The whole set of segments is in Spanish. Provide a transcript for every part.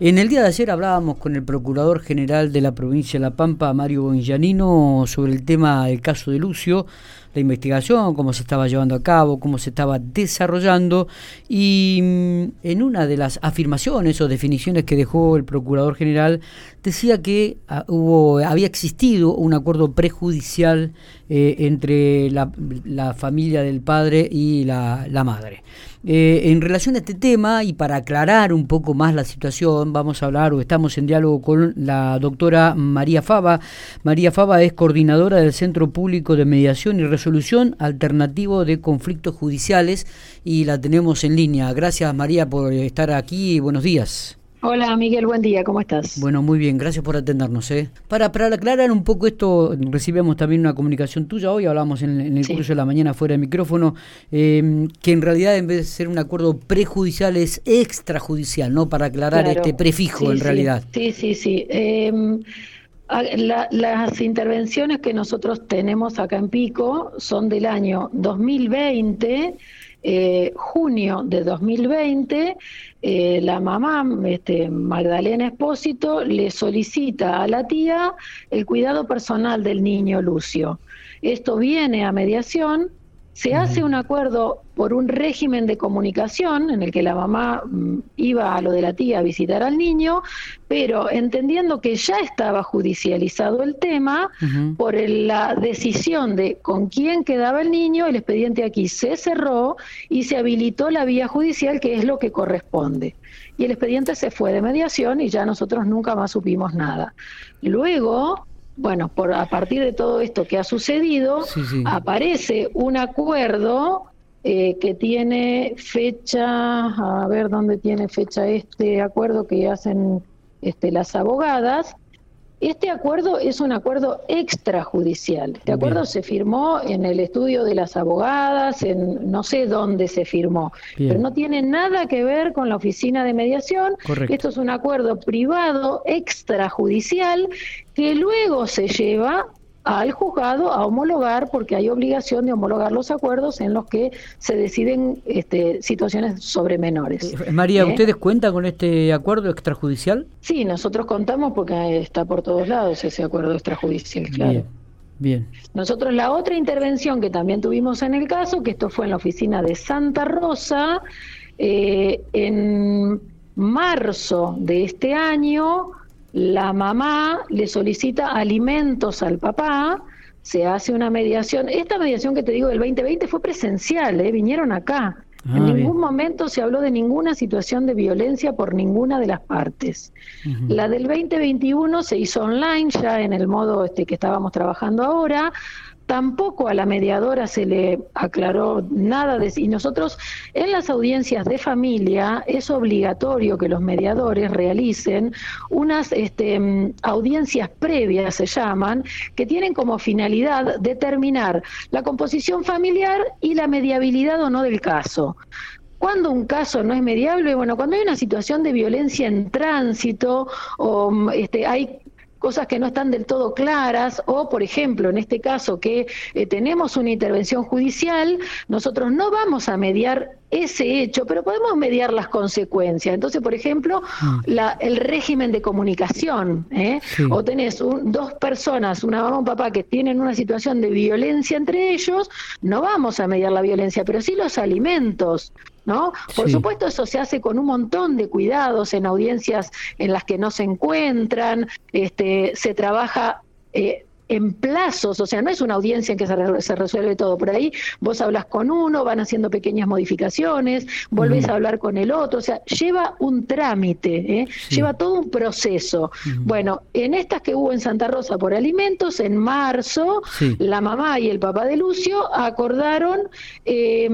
En el día de ayer hablábamos con el Procurador General de la provincia de La Pampa, Mario Bongianino, sobre el tema del caso de Lucio, la investigación, cómo se estaba llevando a cabo, cómo se estaba desarrollando y mm, en una de las afirmaciones o definiciones que dejó el Procurador General decía que ah, hubo, había existido un acuerdo prejudicial eh, entre la, familia del padre y la, madre. Eh, en relación a este tema y para aclarar un poco más la situación, vamos a hablar o estamos en diálogo con la doctora María Fava. María Fava es coordinadora del Centro Público de Mediación y Resolución Alternativo de Conflictos Judiciales y la tenemos en línea. Gracias María por estar aquí. Buenos días. Hola Miguel, buen día, ¿cómo estás? Bueno, muy bien, gracias por atendernos. ¿eh? Para, para aclarar un poco esto, recibimos también una comunicación tuya hoy, hablamos en, el curso de la mañana fuera de micrófono, eh, que en realidad en vez de ser un acuerdo prejudicial es extrajudicial, ¿no? Para aclarar este prefijo en realidad. Sí, sí, sí. Em, las intervenciones que nosotros tenemos acá en Pico son del año 2020 eh, junio de 2020, eh, la mamá, este, Magdalena Espósito, le solicita a la tía el cuidado personal del niño Lucio. Esto viene a mediación se hace un acuerdo por un régimen de comunicación en el que la mamá mm, iba a lo de la tía a visitar al niño, pero entendiendo que ya estaba judicializado el tema, por la decisión de con quién quedaba el niño, el expediente aquí se cerró y se habilitó la vía judicial, que es lo que corresponde. Y el expediente se fue de mediación y ya nosotros nunca más supimos nada. Luego, bueno, por, a partir de todo esto que ha sucedido, aparece un acuerdo eh, que tiene fecha, a ver dónde tiene fecha este acuerdo que hacen este, las abogadas, este acuerdo es un acuerdo extrajudicial. Este acuerdo se firmó en el estudio de las abogadas, en no sé dónde se firmó, pero no tiene nada que ver con la oficina de mediación. Esto es un acuerdo privado extrajudicial que luego se lleva al juzgado a homologar, porque hay obligación de homologar los acuerdos en los que se deciden este, situaciones sobre menores. Eh, María, ¿Eh? ¿ustedes cuentan con este acuerdo extrajudicial? Sí, nosotros contamos porque está por todos lados ese acuerdo extrajudicial, claro. Bien. Bien. Nosotros la otra intervención que también tuvimos en el caso, que esto fue en la oficina de Santa Rosa, eh, en marzo de este año, la mamá le solicita alimentos al papá, se hace una mediación. Esta mediación que te digo del 2020 fue presencial, ¿eh? vinieron acá. Ah, en ningún momento se habló de ninguna situación de violencia por ninguna de las partes. La del 2021 se hizo online ya en el modo este que estábamos trabajando ahora. Tampoco a la mediadora se le aclaró nada de y nosotros en las audiencias de familia es obligatorio que los mediadores realicen unas este, mm, audiencias previas se llaman que tienen como finalidad determinar la composición familiar y la mediabilidad o no del caso. Cuando un caso no es mediable, bueno, cuando hay una situación de violencia en tránsito o mm, este, hay cosas que no están del todo claras o, por ejemplo, en este caso que eh, tenemos una intervención judicial, nosotros no vamos a mediar ese hecho, pero podemos mediar las consecuencias. Entonces, por ejemplo, mm. la, el régimen de comunicación, ¿eh? o tenés dos personas, una mamá y un papá, que tienen una situación de violencia entre ellos, no vamos a mediar la violencia, pero sí los alimentos. ¿No? Por supuesto, eso se hace con un montón de cuidados en audiencias en las que no se encuentran, este, se trabaja eh, en plazos, o sea, no es una audiencia en que se, resuelve todo. Por ahí vos hablas con uno, van haciendo pequeñas modificaciones, volvés a hablar con el otro, o sea, lleva un trámite, ¿eh? lleva todo un proceso. Bueno, en estas que hubo en Santa Rosa por alimentos, en marzo, la mamá y el papá de Lucio acordaron eh,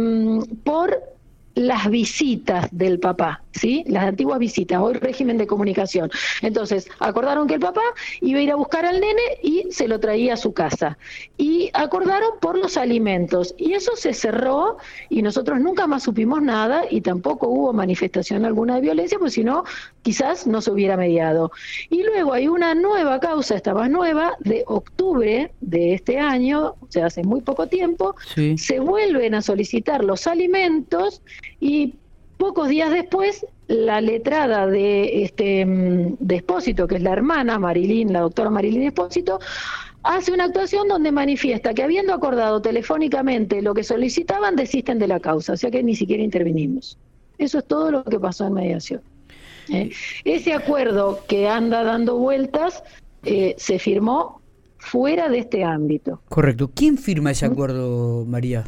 por las visitas del papá, ¿sí? Las antiguas visitas, hoy régimen de comunicación. Entonces, acordaron que el papá iba a ir a buscar al nene y se lo traía a su casa. Y acordaron por los alimentos. Y eso se cerró y nosotros nunca más supimos nada y tampoco hubo manifestación alguna de violencia, pues si no, quizás no se hubiera mediado. Y luego hay una nueva causa, esta más nueva, de octubre de este año, o sea, hace muy poco tiempo, se vuelven a solicitar los alimentos y pocos días después, la letrada de este mm, de Espósito, que es la hermana Marilyn, la doctora Marilyn Espósito, hace una actuación donde manifiesta que habiendo acordado telefónicamente lo que solicitaban, desisten de la causa, o sea que ni siquiera intervinimos. Eso es todo lo que pasó en mediación. ¿eh? Ese acuerdo que anda dando vueltas eh, se firmó fuera de este ámbito. Correcto. ¿Quién firma ese acuerdo, María?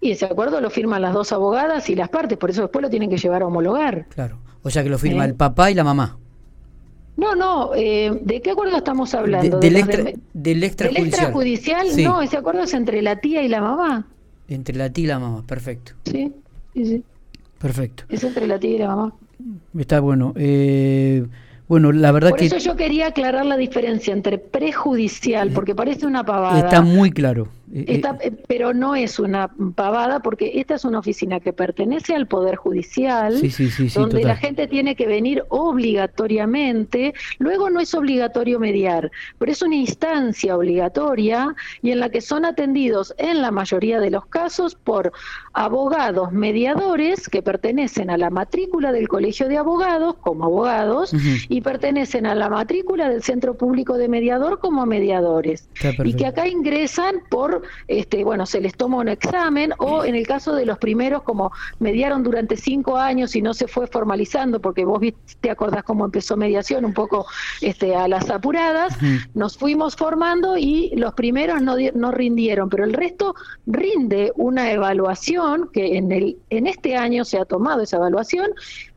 Y ese acuerdo lo firman las dos abogadas y las partes, por eso después lo tienen que llevar a homologar. Claro. O sea que lo firma ¿Eh? el papá y la mamá. No, no, ¿de qué acuerdo estamos hablando? del, extra, del, extrajudicial. No, ese acuerdo es entre la tía y la mamá. Entre la tía y la mamá, perfecto. Sí, sí, sí. Perfecto. Es entre la tía y la mamá. Está bueno. Eh, bueno, la verdad Por que... eso yo quería aclarar la diferencia entre prejudicial, porque parece una pavada. Está muy claro. Eh, eh, pero no es una pavada porque esta es una oficina que pertenece al Poder Judicial, donde la gente tiene que venir obligatoriamente. Luego no es obligatorio mediar, pero es una instancia obligatoria y en la que son atendidos en la mayoría de los casos por abogados mediadores que pertenecen a la matrícula del Colegio de Abogados como abogados y pertenecen a la matrícula del Centro Público de Mediador como mediadores. Y que acá ingresan por este, bueno, se les toma un examen o en el caso de los primeros, como mediaron durante cinco años y no se fue formalizando, porque vos te acordás cómo empezó mediación, un poco este, a las apuradas, nos fuimos formando y los primeros no, no rindieron, pero el resto rinde una evaluación que en, el, en este año se ha tomado esa evaluación,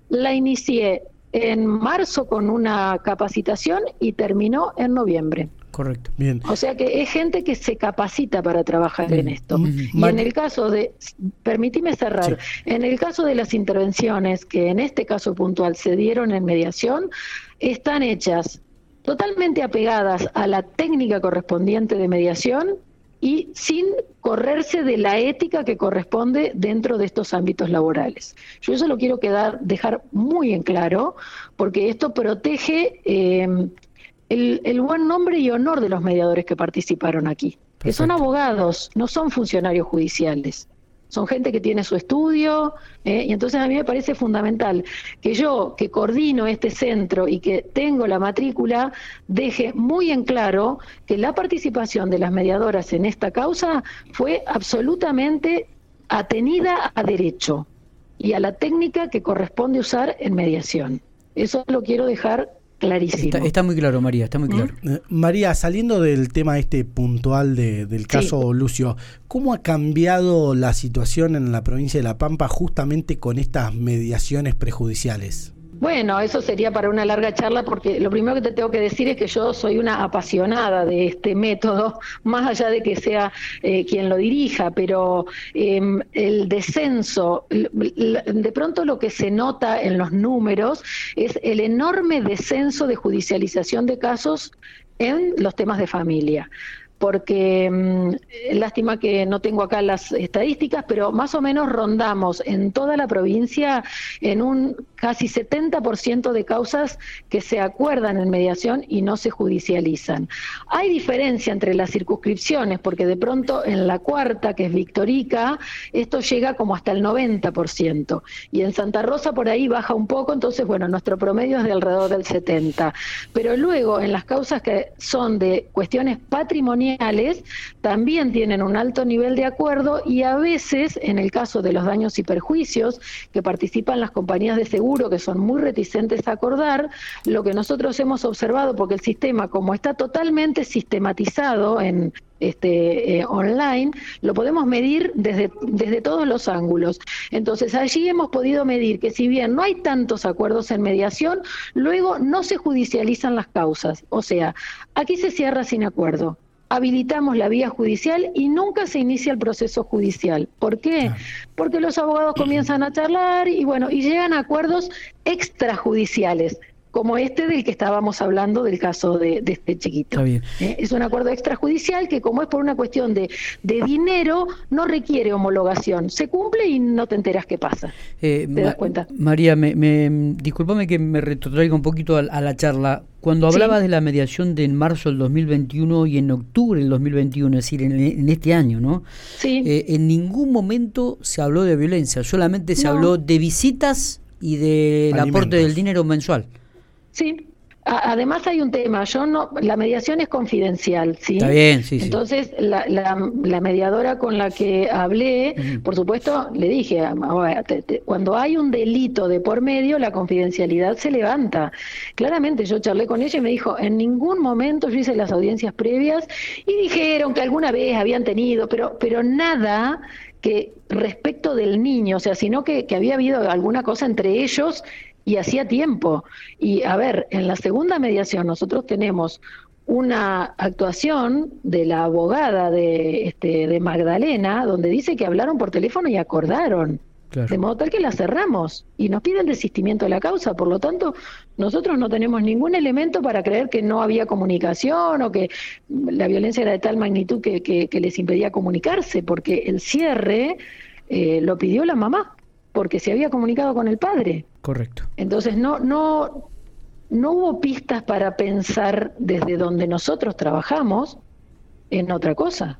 la inicié en marzo con una capacitación y terminó en noviembre. Correcto. Bien. O sea que es gente que se capacita para trabajar en esto. Y en el caso de, permíteme cerrar, en el caso de las intervenciones que en este caso puntual se dieron en mediación, están hechas totalmente apegadas a la técnica correspondiente de mediación y sin correrse de la ética que corresponde dentro de estos ámbitos laborales. Yo eso lo quiero quedar, dejar muy en claro, porque esto protege eh, el, buen nombre y honor de los mediadores que participaron aquí, que son abogados, no son funcionarios judiciales. Son gente que tiene su estudio, eh, y entonces a mí me parece fundamental que yo, que coordino este centro y que tengo la matrícula, deje muy en claro que la participación de las mediadoras en esta causa fue absolutamente atenida a derecho y a la técnica que corresponde usar en mediación. Eso lo quiero dejar clarísimo. Está, muy claro, María, está muy ¿Mm? claro. Eh, María, saliendo del tema este puntual de, del caso Lucio, ¿cómo ha cambiado la situación en la provincia de La Pampa justamente con estas mediaciones prejudiciales? Bueno, eso sería para una larga charla porque lo primero que te tengo que decir es que yo soy una apasionada de este método, más allá de que sea eh, quien lo dirija, pero em, el descenso, de pronto lo que se nota en los números es el enorme descenso de judicialización de casos en los temas de familia porque mm, lástima que no tengo acá las estadísticas, pero más o menos rondamos en toda la provincia en un casi 70% de causas que se acuerdan en mediación y no se judicializan. Hay diferencia entre las circunscripciones, porque de pronto en la cuarta, que es Victorica, esto llega como hasta el 90%, y en Santa Rosa por ahí baja un poco, entonces bueno, nuestro promedio es de alrededor del 70%. Pero luego en las causas que son de cuestiones patrimoniales, también tienen un alto nivel de acuerdo y a veces, en el caso de los daños y perjuicios, que participan las compañías de seguro, que son muy reticentes a acordar, lo que nosotros hemos observado, porque el sistema, como está totalmente sistematizado en, este, eh, online, lo podemos medir desde, desde todos los ángulos. Entonces, allí hemos podido medir que si bien no hay tantos acuerdos en mediación, luego no se judicializan las causas. O sea, aquí se cierra sin acuerdo habilitamos la vía judicial y nunca se inicia el proceso judicial. ¿Por qué? Porque los abogados comienzan a charlar y bueno, y llegan a acuerdos extrajudiciales. Como este del que estábamos hablando del caso de, este chiquito. Eh, es un acuerdo extrajudicial que como es por una cuestión de, dinero, no requiere homologación. Se cumple y no te enteras qué pasa. Eh, ¿Te das cuenta? María, me, me, discúlpame que me retrotraiga un poquito a, la charla. Cuando hablabas de la mediación de en marzo del 2021 y en octubre del 2021, es decir, en, este año, ¿no? Sí. Eh, en ningún momento se habló de violencia, solamente se habló de visitas y del aporte del dinero mensual. Sí, Además hay un tema, yo no, la mediación es confidencial, ¿sí? Está bien, sí, Entonces la, la, mediadora con la que hablé, por supuesto, le dije, cuando hay un delito de por medio, la confidencialidad se levanta. Claramente yo charlé con ella y me dijo, en ningún momento yo hice las audiencias previas y dijeron que alguna vez habían tenido, pero, pero nada que respecto del niño, o sea, sino que, que había habido alguna cosa entre ellos y hacía tiempo. Y a ver, en la segunda mediación nosotros tenemos una actuación de la abogada de, este, de Magdalena donde dice que hablaron por teléfono y acordaron. De modo tal que la cerramos y nos pide el desistimiento de la causa. Por lo tanto, nosotros no tenemos ningún elemento para creer que no había comunicación o que la violencia era de tal magnitud que, que, les impedía comunicarse, porque el cierre eh, lo pidió la mamá porque se había comunicado con el padre. Correcto. Entonces no, no, no hubo pistas para pensar desde donde nosotros trabajamos en otra cosa.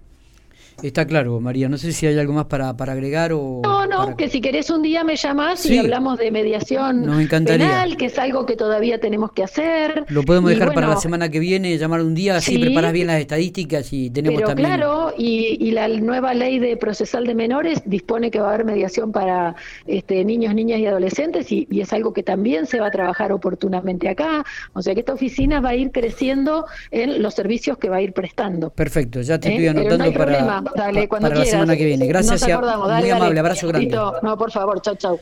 Está claro, María. No sé si hay algo más para, para agregar o... No, no, que si querés un día me llamás y hablamos de mediación penal, que es algo que todavía tenemos que hacer. Lo podemos dejar para la semana que viene, llamar un día, así preparas bien las estadísticas y tenemos pero también... claro, y, y, la nueva ley de procesal de menores dispone que va a haber mediación para este, niños, niñas y adolescentes y, es algo que también se va a trabajar oportunamente acá. O sea que esta oficina va a ir creciendo en los servicios que va a ir prestando. Perfecto, ya te ¿Eh? estoy anotando para dale, cuando para la semana que viene. Gracias, muy amable, abrazo grande. No, por favor, chau, chau.